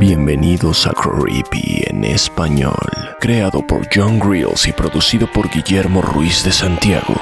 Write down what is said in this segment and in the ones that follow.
Bienvenidos a Creepy en español, creado por John Grills y producido por Guillermo Ruiz de Santiago.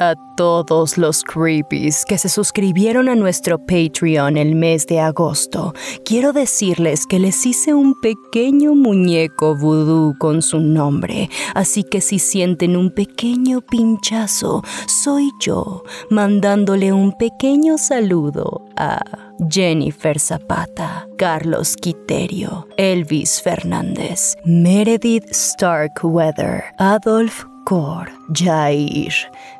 A todos los creepies que se suscribieron a nuestro Patreon el mes de agosto, quiero decirles que les hice un pequeño muñeco vudú con su nombre, así que si sienten un pequeño pinchazo, soy yo mandándole un pequeño saludo a Jennifer Zapata, Carlos Quiterio, Elvis Fernández, Meredith Starkweather, Adolf Cor, Jair,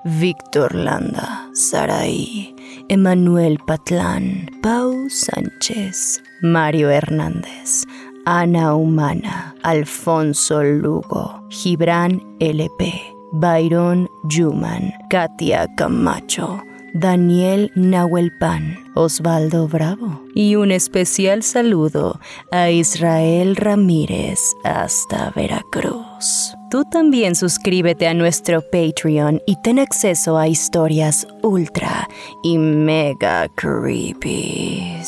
Víctor Landa, Saraí, Emanuel Patlán, Pau Sánchez, Mario Hernández, Ana Humana, Alfonso Lugo, Gibran LP, Byron Yuman, Katia Camacho, Daniel Nahuelpan, Osvaldo Bravo y un especial saludo a Israel Ramírez hasta Veracruz. Tú también suscríbete a nuestro Patreon y ten acceso a historias ultra y mega creepy.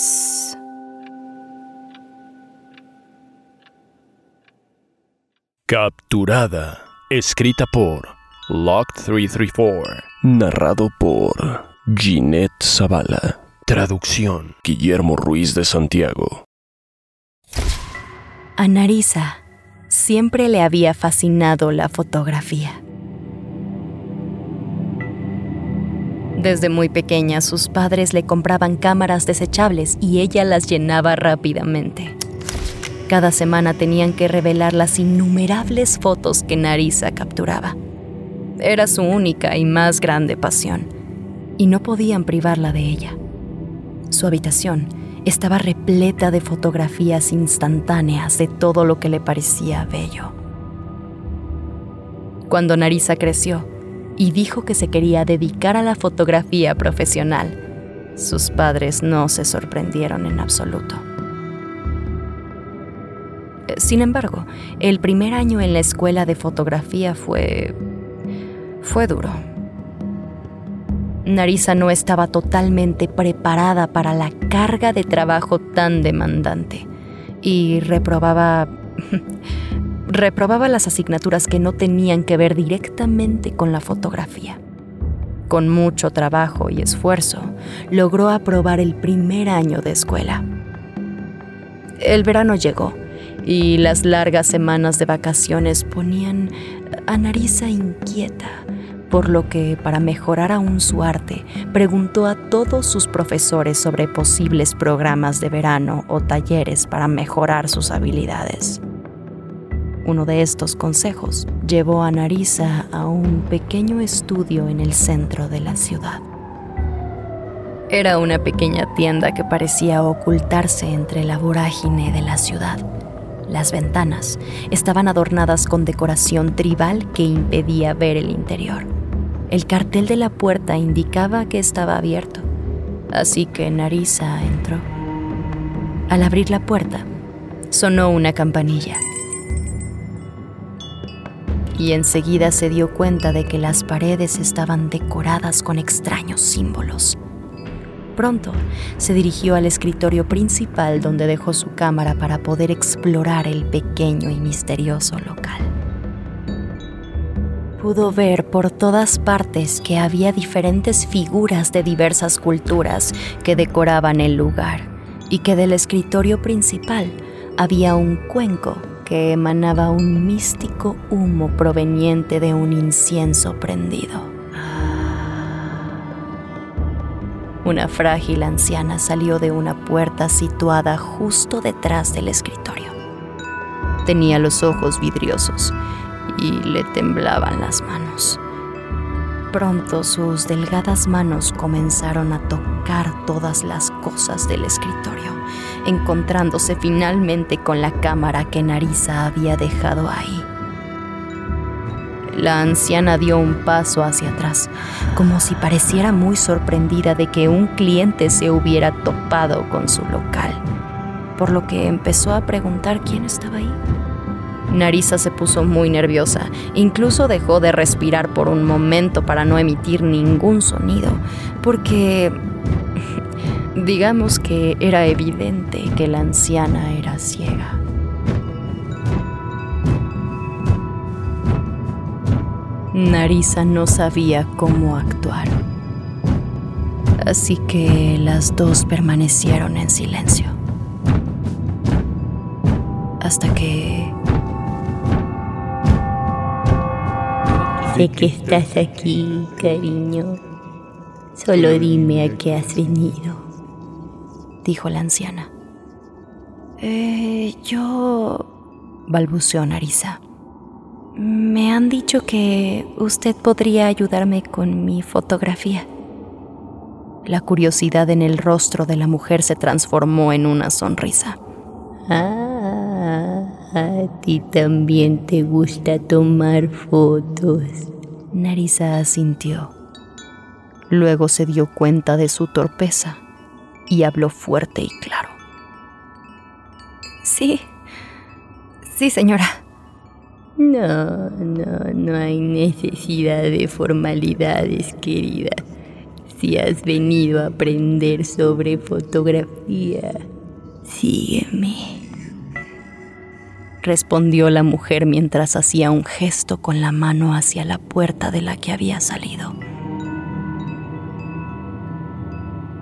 Capturada, escrita por Locked 334, narrado por Ginette Zavala. Traducción Guillermo Ruiz de Santiago. A Narisa siempre le había fascinado la fotografía. Desde muy pequeña sus padres le compraban cámaras desechables y ella las llenaba rápidamente. Cada semana tenían que revelar las innumerables fotos que Narisa capturaba. Era su única y más grande pasión, y no podían privarla de ella. Su habitación estaba repleta de fotografías instantáneas de todo lo que le parecía bello. Cuando Narisa creció y dijo que se quería dedicar a la fotografía profesional, sus padres no se sorprendieron en absoluto. Sin embargo, el primer año en la escuela de fotografía fue... fue duro. Narisa no estaba totalmente preparada para la carga de trabajo tan demandante y reprobaba reprobaba las asignaturas que no tenían que ver directamente con la fotografía. Con mucho trabajo y esfuerzo, logró aprobar el primer año de escuela. El verano llegó y las largas semanas de vacaciones ponían a Narisa inquieta por lo que, para mejorar aún su arte, preguntó a todos sus profesores sobre posibles programas de verano o talleres para mejorar sus habilidades. Uno de estos consejos llevó a Narisa a un pequeño estudio en el centro de la ciudad. Era una pequeña tienda que parecía ocultarse entre la vorágine de la ciudad. Las ventanas estaban adornadas con decoración tribal que impedía ver el interior. El cartel de la puerta indicaba que estaba abierto, así que Narisa entró. Al abrir la puerta, sonó una campanilla. Y enseguida se dio cuenta de que las paredes estaban decoradas con extraños símbolos. Pronto se dirigió al escritorio principal donde dejó su cámara para poder explorar el pequeño y misterioso local pudo ver por todas partes que había diferentes figuras de diversas culturas que decoraban el lugar y que del escritorio principal había un cuenco que emanaba un místico humo proveniente de un incienso prendido. Una frágil anciana salió de una puerta situada justo detrás del escritorio. Tenía los ojos vidriosos y le temblaban las manos. Pronto sus delgadas manos comenzaron a tocar todas las cosas del escritorio, encontrándose finalmente con la cámara que Narisa había dejado ahí. La anciana dio un paso hacia atrás, como si pareciera muy sorprendida de que un cliente se hubiera topado con su local, por lo que empezó a preguntar quién estaba ahí. Narisa se puso muy nerviosa, incluso dejó de respirar por un momento para no emitir ningún sonido, porque digamos que era evidente que la anciana era ciega. Narisa no sabía cómo actuar. Así que las dos permanecieron en silencio. Hasta que... Sé que estás aquí, cariño. Solo dime a qué has venido, dijo la anciana. Eh, yo... balbuceó Narisa. Me han dicho que usted podría ayudarme con mi fotografía. La curiosidad en el rostro de la mujer se transformó en una sonrisa. Ah, a ti también te gusta tomar fotos. Narisa asintió. Luego se dio cuenta de su torpeza y habló fuerte y claro. Sí, sí, señora. No, no, no hay necesidad de formalidades, querida. Si has venido a aprender sobre fotografía, sígueme. Respondió la mujer mientras hacía un gesto con la mano hacia la puerta de la que había salido.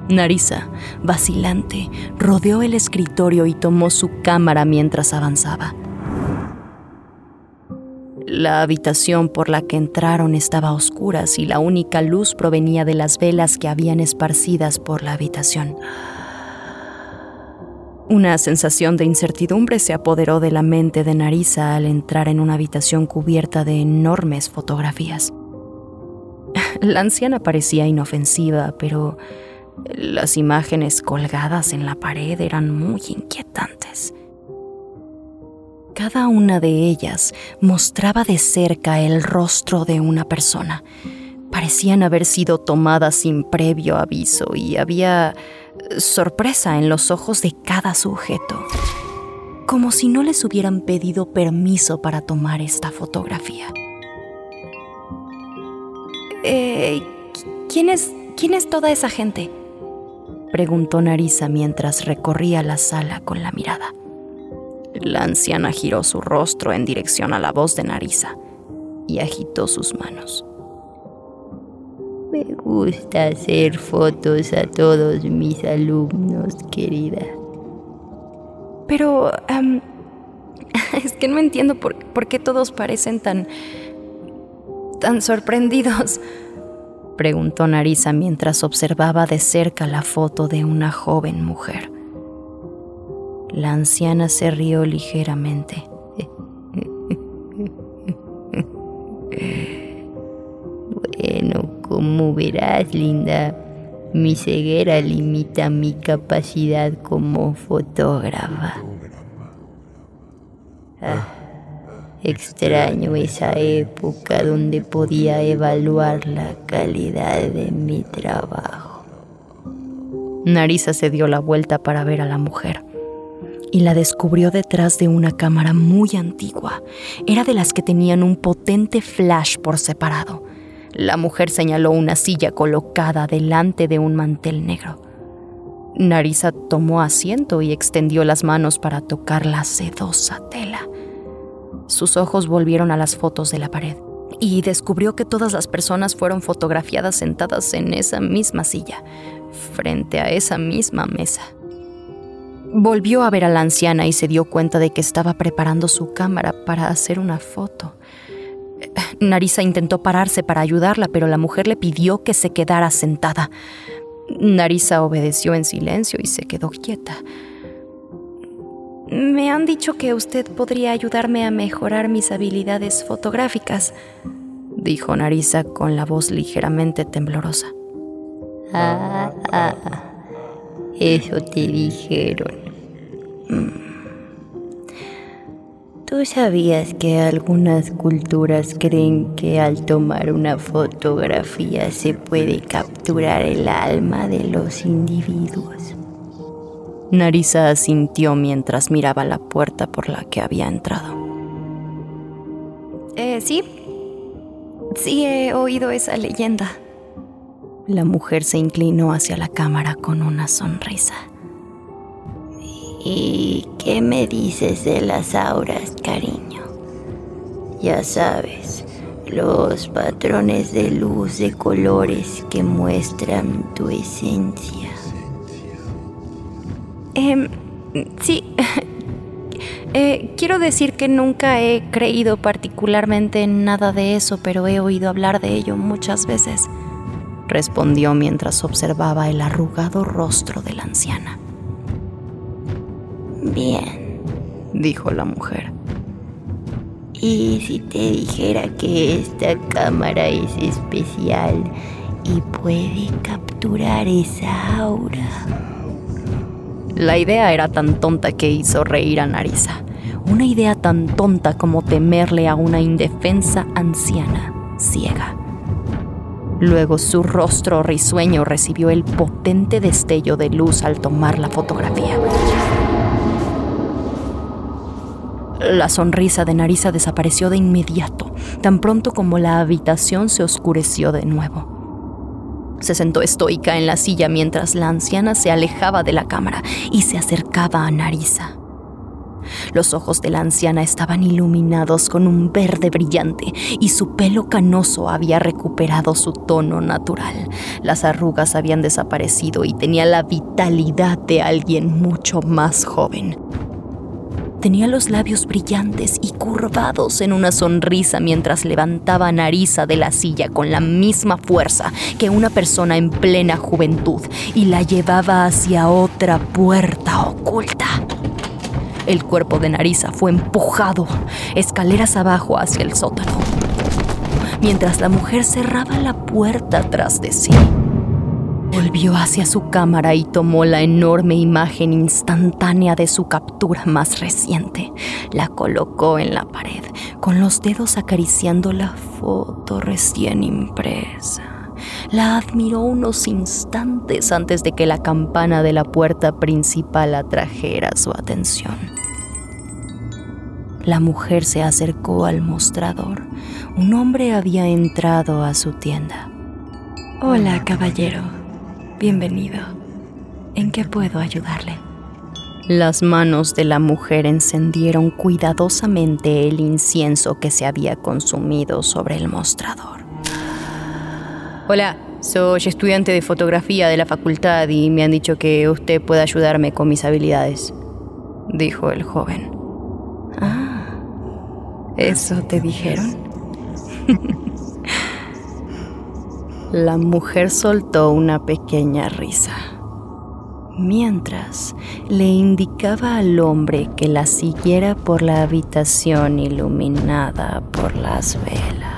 Narisa, vacilante, rodeó el escritorio y tomó su cámara mientras avanzaba. La habitación por la que entraron estaba a oscuras y la única luz provenía de las velas que habían esparcidas por la habitación. Una sensación de incertidumbre se apoderó de la mente de Narisa al entrar en una habitación cubierta de enormes fotografías. La anciana parecía inofensiva, pero las imágenes colgadas en la pared eran muy inquietantes. Cada una de ellas mostraba de cerca el rostro de una persona. Parecían haber sido tomadas sin previo aviso y había sorpresa en los ojos de cada sujeto, como si no les hubieran pedido permiso para tomar esta fotografía. Eh, ¿quién, es, ¿Quién es toda esa gente? Preguntó Narisa mientras recorría la sala con la mirada. La anciana giró su rostro en dirección a la voz de Narisa y agitó sus manos. Me gusta hacer fotos a todos mis alumnos, querida. Pero... es que no entiendo por, por qué todos parecen tan... tan sorprendidos. Preguntó Narisa mientras observaba de cerca la foto de una joven mujer. La anciana se rió ligeramente. Bueno, como verás, linda, mi ceguera limita mi capacidad como fotógrafa. Ah, extraño esa época donde podía evaluar la calidad de mi trabajo. Narisa se dio la vuelta para ver a la mujer y la descubrió detrás de una cámara muy antigua. Era de las que tenían un potente flash por separado. La mujer señaló una silla colocada delante de un mantel negro. Narisa tomó asiento y extendió las manos para tocar la sedosa tela. Sus ojos volvieron a las fotos de la pared y descubrió que todas las personas fueron fotografiadas sentadas en esa misma silla, frente a esa misma mesa. Volvió a ver a la anciana y se dio cuenta de que estaba preparando su cámara para hacer una foto. Narisa intentó pararse para ayudarla, pero la mujer le pidió que se quedara sentada. Narisa obedeció en silencio y se quedó quieta. Me han dicho que usted podría ayudarme a mejorar mis habilidades fotográficas, dijo Narisa con la voz ligeramente temblorosa. Ah, ah, eso te dijeron. ¿Tú sabías que algunas culturas creen que al tomar una fotografía se puede capturar el alma de los individuos? Narisa asintió mientras miraba la puerta por la que había entrado. Eh, sí. Sí he oído esa leyenda. La mujer se inclinó hacia la cámara con una sonrisa. ¿Y qué me dices de las auras, cariño? Ya sabes, los patrones de luz de colores que muestran tu esencia. Eh, sí. Quiero decir que nunca he creído particularmente en nada de eso, pero he oído hablar de ello muchas veces, respondió mientras observaba el arrugado rostro de la anciana. Dijo la mujer. ¿Y si te dijera que esta cámara es especial y puede capturar esa aura? La idea era tan tonta que hizo reír a Narisa. Una idea tan tonta como temerle a una indefensa anciana ciega. Luego su rostro risueño recibió el potente destello de luz al tomar la fotografía. La sonrisa de Narisa desapareció de inmediato, tan pronto como la habitación se oscureció de nuevo. Se sentó estoica en la silla mientras la anciana se alejaba de la cámara y se acercaba a Narisa. Los ojos de la anciana estaban iluminados con un verde brillante y su pelo canoso había recuperado su tono natural. Las arrugas habían desaparecido y tenía la vitalidad de alguien mucho más joven. Tenía los labios brillantes y curvados en una sonrisa mientras levantaba Narisa de la silla con la misma fuerza que una persona en plena juventud y la llevaba hacia otra puerta oculta. El cuerpo de Narisa fue empujado escaleras abajo hacia el sótano, mientras la mujer cerraba la puerta tras de sí. Volvió hacia su cámara y tomó la enorme imagen instantánea de su captura más reciente. La colocó en la pared, con los dedos acariciando la foto recién impresa. La admiró unos instantes antes de que la campana de la puerta principal atrajera su atención. La mujer se acercó al mostrador. Un hombre había entrado a su tienda. Hola, caballero. Bienvenido. ¿En qué puedo ayudarle? Las manos de la mujer encendieron cuidadosamente el incienso que se había consumido sobre el mostrador. Hola, soy estudiante de fotografía de la facultad y me han dicho que usted puede ayudarme con mis habilidades, dijo el joven. Ah, ¿eso te dijeron? La mujer soltó una pequeña risa, mientras le indicaba al hombre que la siguiera por la habitación iluminada por las velas.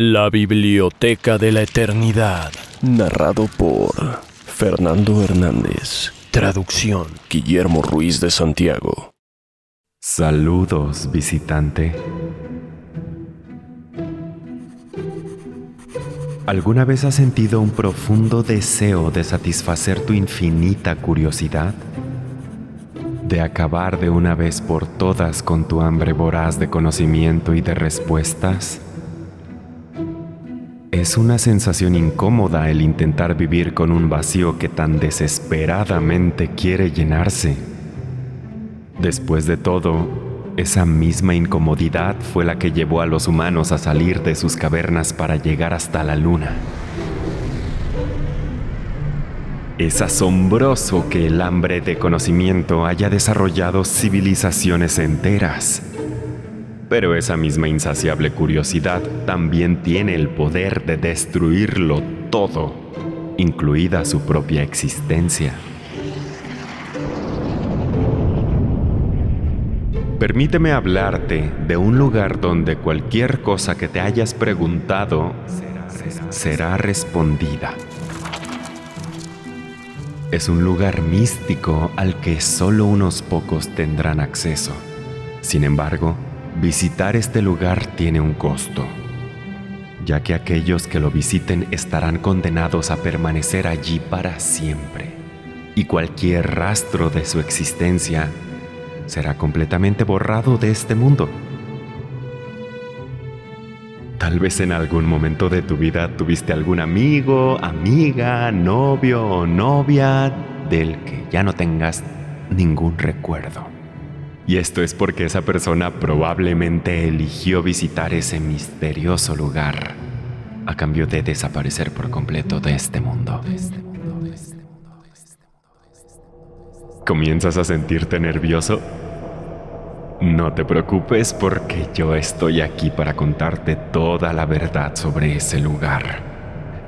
La Biblioteca de la Eternidad. Narrado por Fernando Hernández. Traducción Guillermo Ruiz de Santiago. Saludos, visitante. ¿Alguna vez has sentido un profundo deseo de satisfacer tu infinita curiosidad? De acabar de una vez por todas con tu hambre voraz de conocimiento y de respuestas? Es una sensación incómoda el intentar vivir con un vacío que tan desesperadamente quiere llenarse. Después de todo, esa misma incomodidad fue la que llevó a los humanos a salir de sus cavernas para llegar hasta la luna. Es asombroso que el hambre de conocimiento haya desarrollado civilizaciones enteras. Pero esa misma insaciable curiosidad también tiene el poder de destruirlo todo, incluida su propia existencia. Permíteme hablarte de un lugar donde cualquier cosa que te hayas preguntado será respondida. Es un lugar místico al que solo unos pocos tendrán acceso. Sin embargo, Visitar este lugar tiene un costo, ya que aquellos que lo visiten estarán condenados a permanecer allí para siempre, y cualquier rastro de su existencia será completamente borrado de este mundo. Tal vez en algún momento de tu vida tuviste algún amigo, amiga, novio o novia del que ya no tengas ningún recuerdo. Y esto es porque esa persona probablemente eligió visitar ese misterioso lugar a cambio de desaparecer por completo de este mundo. ¿Comienzas a sentirte nervioso? No te preocupes porque yo estoy aquí para contarte toda la verdad sobre ese lugar.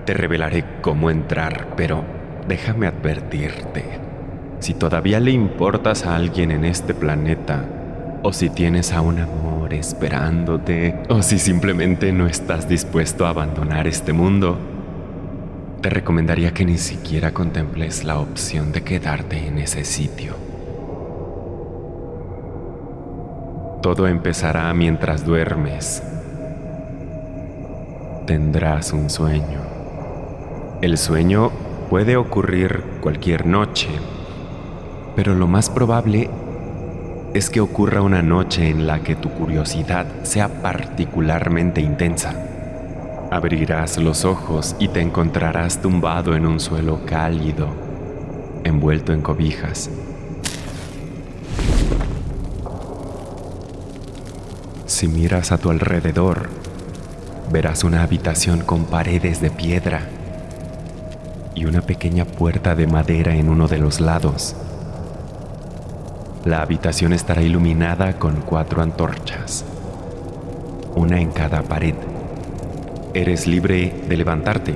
Te revelaré cómo entrar, pero déjame advertirte si todavía le importas a alguien en este planeta, o si tienes a un amor esperándote, o si simplemente no estás dispuesto a abandonar este mundo, te recomendaría que ni siquiera contemples la opción de quedarte en ese sitio. Todo empezará mientras duermes. Tendrás un sueño. El sueño puede ocurrir cualquier noche pero lo más probable es que ocurra una noche en la que tu curiosidad sea particularmente intensa. Abrirás los ojos y te encontrarás tumbado en un suelo cálido, envuelto en cobijas. Si miras a tu alrededor, verás una habitación con paredes de piedra y una pequeña puerta de madera en uno de los lados. La habitación estará iluminada con cuatro antorchas, una en cada pared. Eres libre de levantarte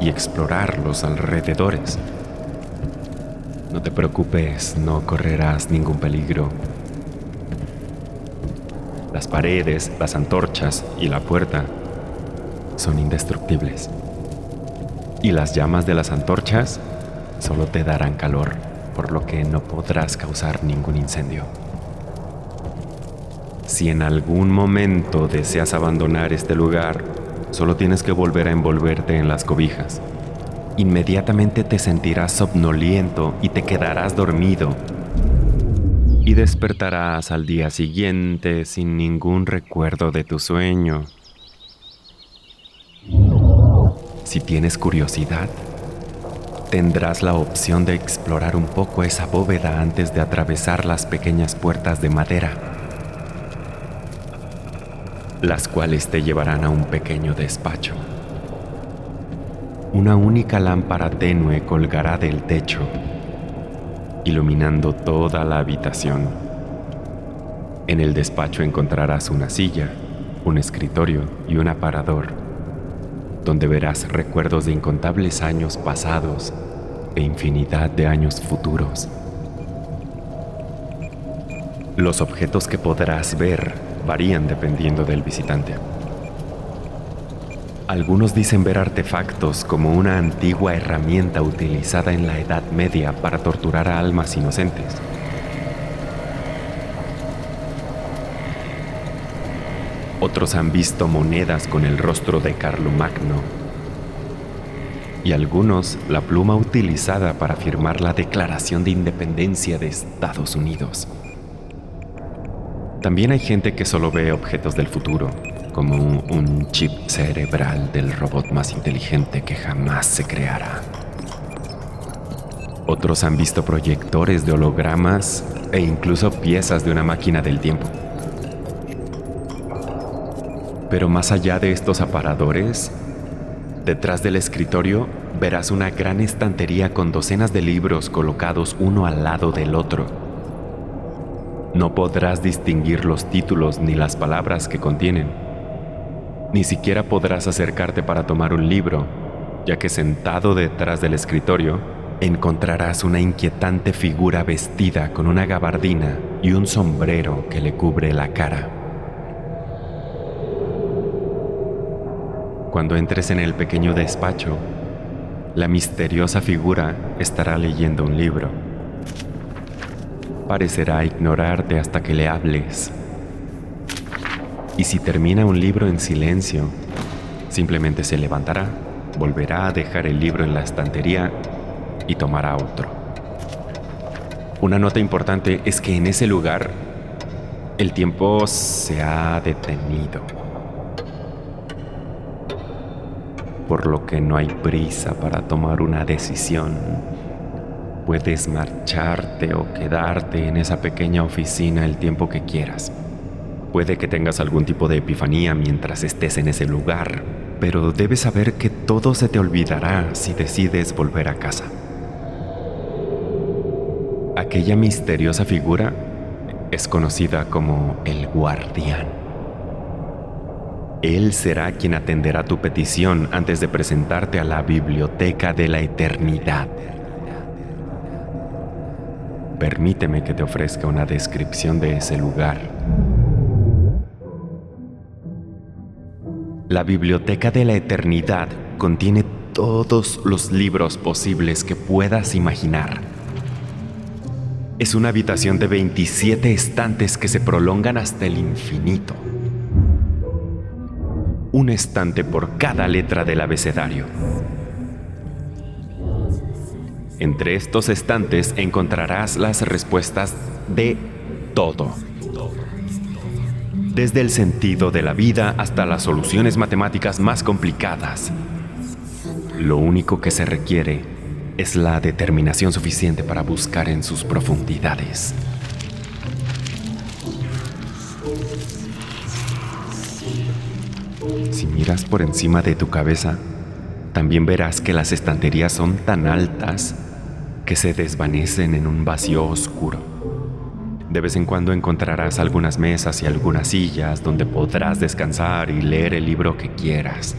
y explorar los alrededores. No te preocupes, no correrás ningún peligro. Las paredes, las antorchas y la puerta son indestructibles. Y las llamas de las antorchas solo te darán calor por lo que no podrás causar ningún incendio. Si en algún momento deseas abandonar este lugar, solo tienes que volver a envolverte en las cobijas. Inmediatamente te sentirás somnoliento y te quedarás dormido. Y despertarás al día siguiente sin ningún recuerdo de tu sueño. Si tienes curiosidad, tendrás la opción de explorar un poco esa bóveda antes de atravesar las pequeñas puertas de madera, las cuales te llevarán a un pequeño despacho. Una única lámpara tenue colgará del techo, iluminando toda la habitación. En el despacho encontrarás una silla, un escritorio y un aparador donde verás recuerdos de incontables años pasados e infinidad de años futuros. Los objetos que podrás ver varían dependiendo del visitante. Algunos dicen ver artefactos como una antigua herramienta utilizada en la Edad Media para torturar a almas inocentes. Otros han visto monedas con el rostro de Carlomagno. Y algunos la pluma utilizada para firmar la Declaración de Independencia de Estados Unidos. También hay gente que solo ve objetos del futuro, como un chip cerebral del robot más inteligente que jamás se creará. Otros han visto proyectores de hologramas e incluso piezas de una máquina del tiempo. Pero más allá de estos aparadores, detrás del escritorio verás una gran estantería con docenas de libros colocados uno al lado del otro. No podrás distinguir los títulos ni las palabras que contienen. Ni siquiera podrás acercarte para tomar un libro, ya que sentado detrás del escritorio encontrarás una inquietante figura vestida con una gabardina y un sombrero que le cubre la cara. Cuando entres en el pequeño despacho, la misteriosa figura estará leyendo un libro. Parecerá ignorarte hasta que le hables. Y si termina un libro en silencio, simplemente se levantará, volverá a dejar el libro en la estantería y tomará otro. Una nota importante es que en ese lugar el tiempo se ha detenido. Por lo que no hay prisa para tomar una decisión. Puedes marcharte o quedarte en esa pequeña oficina el tiempo que quieras. Puede que tengas algún tipo de epifanía mientras estés en ese lugar, pero debes saber que todo se te olvidará si decides volver a casa. Aquella misteriosa figura es conocida como el guardián. Él será quien atenderá tu petición antes de presentarte a la biblioteca de la eternidad. Permíteme que te ofrezca una descripción de ese lugar. La biblioteca de la eternidad contiene todos los libros posibles que puedas imaginar. Es una habitación de 27 estantes que se prolongan hasta el infinito un estante por cada letra del abecedario. Entre estos estantes encontrarás las respuestas de todo. Desde el sentido de la vida hasta las soluciones matemáticas más complicadas. Lo único que se requiere es la determinación suficiente para buscar en sus profundidades. Si miras por encima de tu cabeza, también verás que las estanterías son tan altas que se desvanecen en un vacío oscuro. De vez en cuando encontrarás algunas mesas y algunas sillas donde podrás descansar y leer el libro que quieras.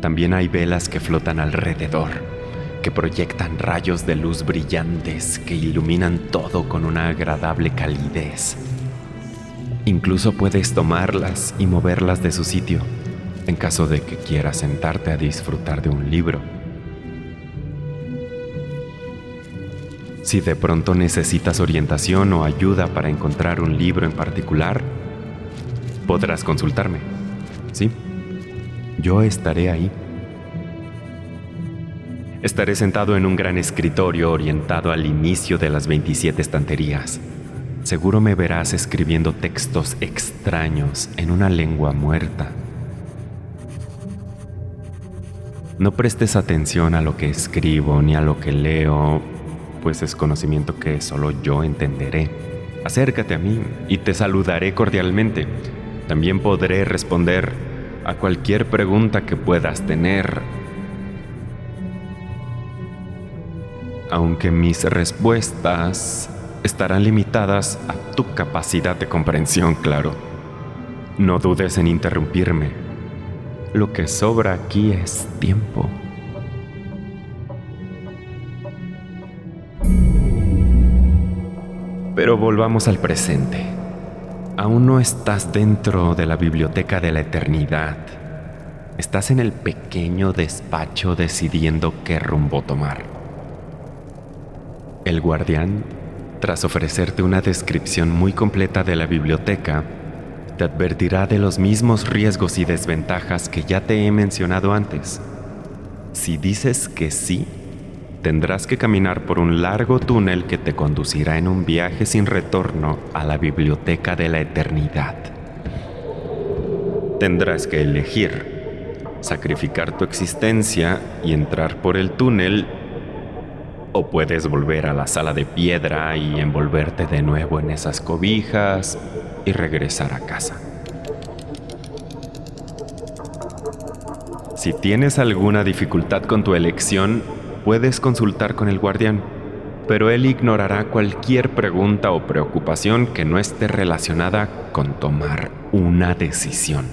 También hay velas que flotan alrededor, que proyectan rayos de luz brillantes que iluminan todo con una agradable calidez. Incluso puedes tomarlas y moverlas de su sitio en caso de que quieras sentarte a disfrutar de un libro. Si de pronto necesitas orientación o ayuda para encontrar un libro en particular, podrás consultarme. Sí, yo estaré ahí. Estaré sentado en un gran escritorio orientado al inicio de las 27 estanterías. Seguro me verás escribiendo textos extraños en una lengua muerta. No prestes atención a lo que escribo ni a lo que leo, pues es conocimiento que solo yo entenderé. Acércate a mí y te saludaré cordialmente. También podré responder a cualquier pregunta que puedas tener. Aunque mis respuestas estarán limitadas a tu capacidad de comprensión, claro. No dudes en interrumpirme. Lo que sobra aquí es tiempo. Pero volvamos al presente. aún no estás dentro de la biblioteca de la eternidad. Estás en el pequeño despacho decidiendo qué rumbo tomar. El guardián, tras ofrecerte una descripción muy completa de la biblioteca, te advertirá de los mismos riesgos y desventajas que ya te he mencionado antes. Si dices que sí, tendrás que caminar por un largo túnel que te conducirá en un viaje sin retorno a la biblioteca de la eternidad. Tendrás que elegir sacrificar tu existencia y entrar por el túnel o puedes volver a la sala de piedra y envolverte de nuevo en esas cobijas y regresar a casa. Si tienes alguna dificultad con tu elección, puedes consultar con el guardián, pero él ignorará cualquier pregunta o preocupación que no esté relacionada con tomar una decisión.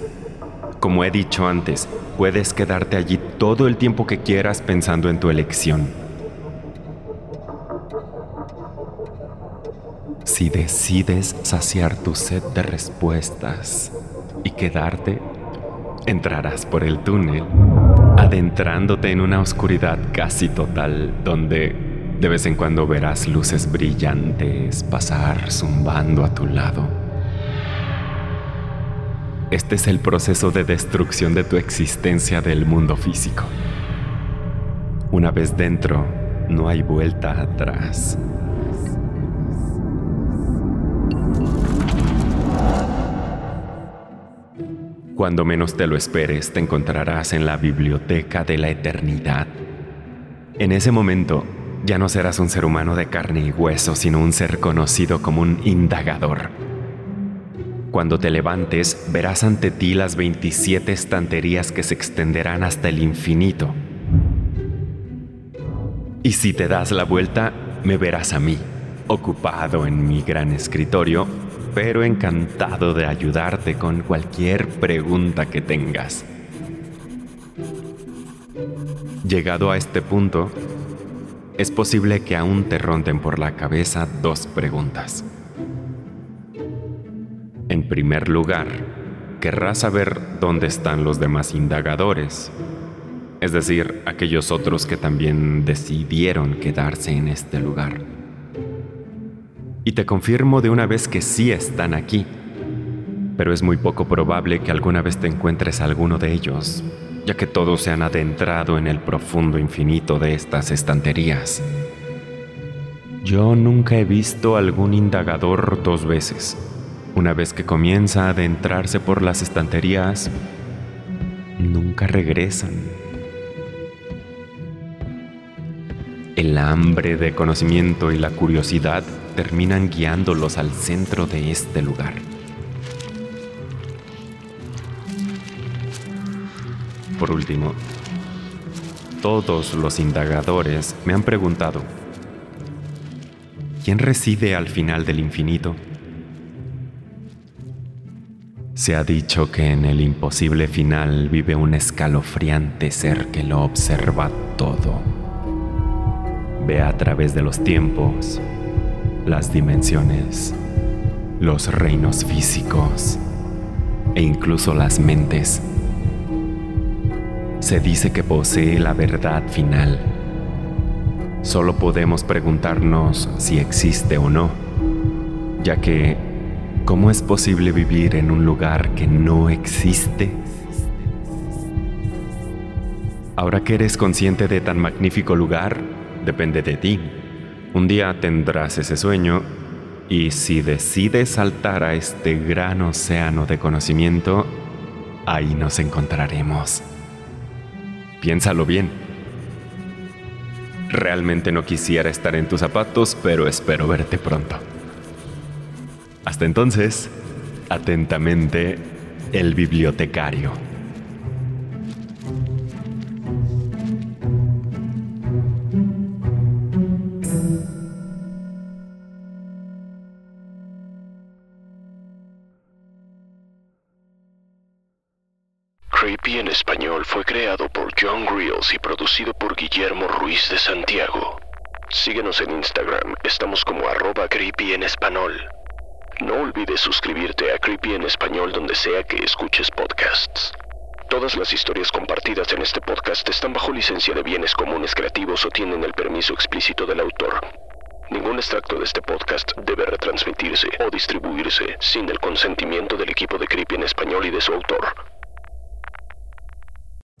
Como he dicho antes, puedes quedarte allí todo el tiempo que quieras pensando en tu elección. Si decides saciar tu sed de respuestas y quedarte, entrarás por el túnel, adentrándote en una oscuridad casi total donde de vez en cuando verás luces brillantes pasar zumbando a tu lado. Este es el proceso de destrucción de tu existencia del mundo físico. Una vez dentro, no hay vuelta atrás. Cuando menos te lo esperes, te encontrarás en la biblioteca de la eternidad. En ese momento, ya no serás un ser humano de carne y hueso, sino un ser conocido como un indagador. Cuando te levantes, verás ante ti las 27 estanterías que se extenderán hasta el infinito. Y si te das la vuelta, me verás a mí, ocupado en mi gran escritorio, pero encantado de ayudarte con cualquier pregunta que tengas. Llegado a este punto, es posible que aún te ronden por la cabeza dos preguntas. En primer lugar, querrás saber dónde están los demás indagadores, es decir, aquellos otros que también decidieron quedarse en este lugar. Y te confirmo de una vez que sí están aquí, pero es muy poco probable que alguna vez te encuentres alguno de ellos, ya que todos se han adentrado en el profundo infinito de estas estanterías. Yo nunca he visto algún indagador dos veces. Una vez que comienza a adentrarse por las estanterías, nunca regresan. El hambre de conocimiento y la curiosidad terminan guiándolos al centro de este lugar. Por último, todos los indagadores me han preguntado, ¿quién reside al final del infinito? Se ha dicho que en el imposible final vive un escalofriante ser que lo observa todo. Ve a través de los tiempos, las dimensiones, los reinos físicos e incluso las mentes. Se dice que posee la verdad final. Solo podemos preguntarnos si existe o no, ya que ¿cómo es posible vivir en un lugar que no existe? Ahora que eres consciente de tan magnífico lugar, depende de ti. Un día tendrás ese sueño y si decides saltar a este gran océano de conocimiento, ahí nos encontraremos. Piénsalo bien. Realmente no quisiera estar en tus zapatos, pero espero verte pronto. Hasta entonces, atentamente, el bibliotecario. Fue creado por John Reels y producido por Guillermo Ruiz de Santiago. Síguenos en Instagram, estamos como arroba creepy en español. No olvides suscribirte a Creepy en español donde sea que escuches podcasts. Todas las historias compartidas en este podcast están bajo licencia de bienes comunes creativos o tienen el permiso explícito del autor. Ningún extracto de este podcast debe retransmitirse o distribuirse sin el consentimiento del equipo de Creepy en español y de su autor.